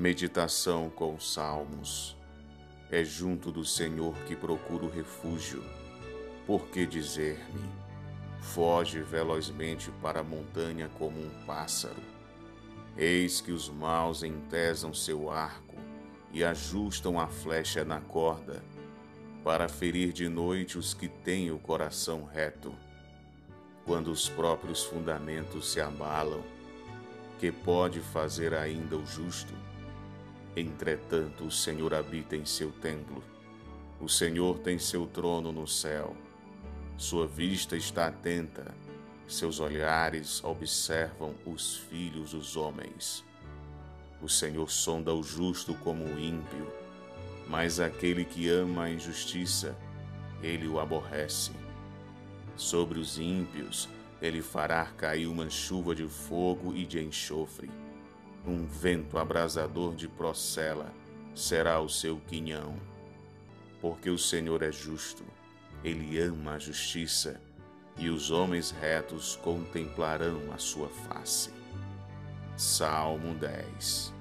Meditação com salmos. É junto do Senhor que procuro refúgio. Por que dizer-me? Foge velozmente para a montanha como um pássaro. Eis que os maus entesam seu arco e ajustam a flecha na corda, para ferir de noite os que têm o coração reto. Quando os próprios fundamentos se abalam, que pode fazer ainda o justo? Entretanto, o Senhor habita em seu templo. O Senhor tem seu trono no céu. Sua vista está atenta, seus olhares observam os filhos dos homens. O Senhor sonda o justo como o ímpio, mas aquele que ama a injustiça, ele o aborrece. Sobre os ímpios, ele fará cair uma chuva de fogo e de enxofre um vento abrasador de procela será o seu quinhão. Porque o Senhor é justo, ele ama a justiça, e os homens retos contemplarão a sua face. Salmo 10